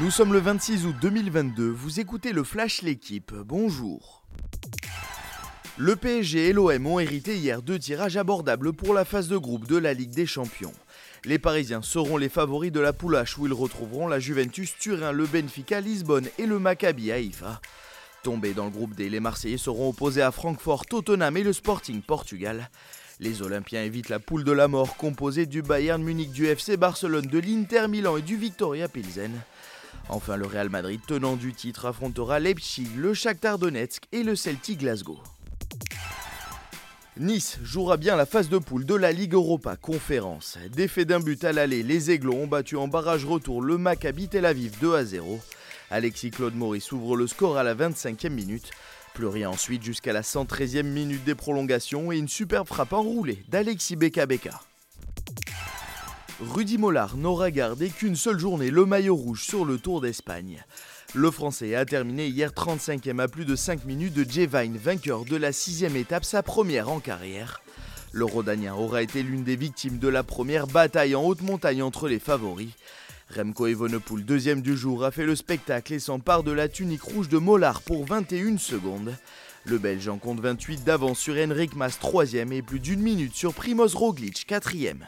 Nous sommes le 26 août 2022, vous écoutez le Flash L'équipe, bonjour. Le PSG et l'OM ont hérité hier deux tirages abordables pour la phase de groupe de la Ligue des Champions. Les Parisiens seront les favoris de la poule H où ils retrouveront la Juventus Turin, le Benfica Lisbonne et le Maccabi Haïfa. Tombés dans le groupe D, les Marseillais seront opposés à Francfort, Tottenham et le Sporting Portugal. Les Olympiens évitent la poule de la mort composée du Bayern Munich, du FC Barcelone, de l'Inter Milan et du Victoria Pilsen. Enfin, le Real Madrid, tenant du titre, affrontera Leipzig, le Shakhtar Donetsk et le Celtic Glasgow. Nice jouera bien la phase de poule de la Ligue Europa Conférence. Défait d'un but à l'aller, les Aiglons ont battu en barrage retour le Maccabi Tel Aviv 2 à 0. Alexis Claude Maurice ouvre le score à la 25e minute. Plus rien ensuite jusqu'à la 113e minute des prolongations et une superbe frappe enroulée d'Alexis Beka Beka. Rudy Mollard n'aura gardé qu'une seule journée le maillot rouge sur le Tour d'Espagne. Le Français a terminé hier 35e à plus de 5 minutes de Jay Vine, vainqueur de la sixième étape, sa première en carrière. Le Rhodanien aura été l'une des victimes de la première bataille en haute montagne entre les favoris. Remco Evenepoel, deuxième du jour, a fait le spectacle et s'empare de la tunique rouge de Mollard pour 21 secondes. Le Belge en compte 28 d'avance sur Henrik Mas, troisième, et plus d'une minute sur Primoz Roglic, quatrième.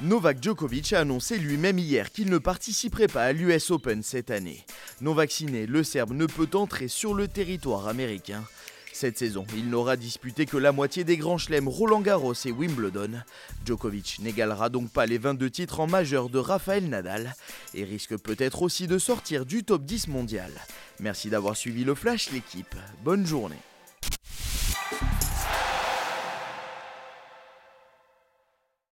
Novak Djokovic a annoncé lui-même hier qu'il ne participerait pas à l'US Open cette année. Non vacciné, le Serbe ne peut entrer sur le territoire américain. Cette saison, il n'aura disputé que la moitié des grands chelems Roland Garros et Wimbledon. Djokovic n'égalera donc pas les 22 titres en majeur de Rafael Nadal et risque peut-être aussi de sortir du top 10 mondial. Merci d'avoir suivi le Flash l'équipe. Bonne journée.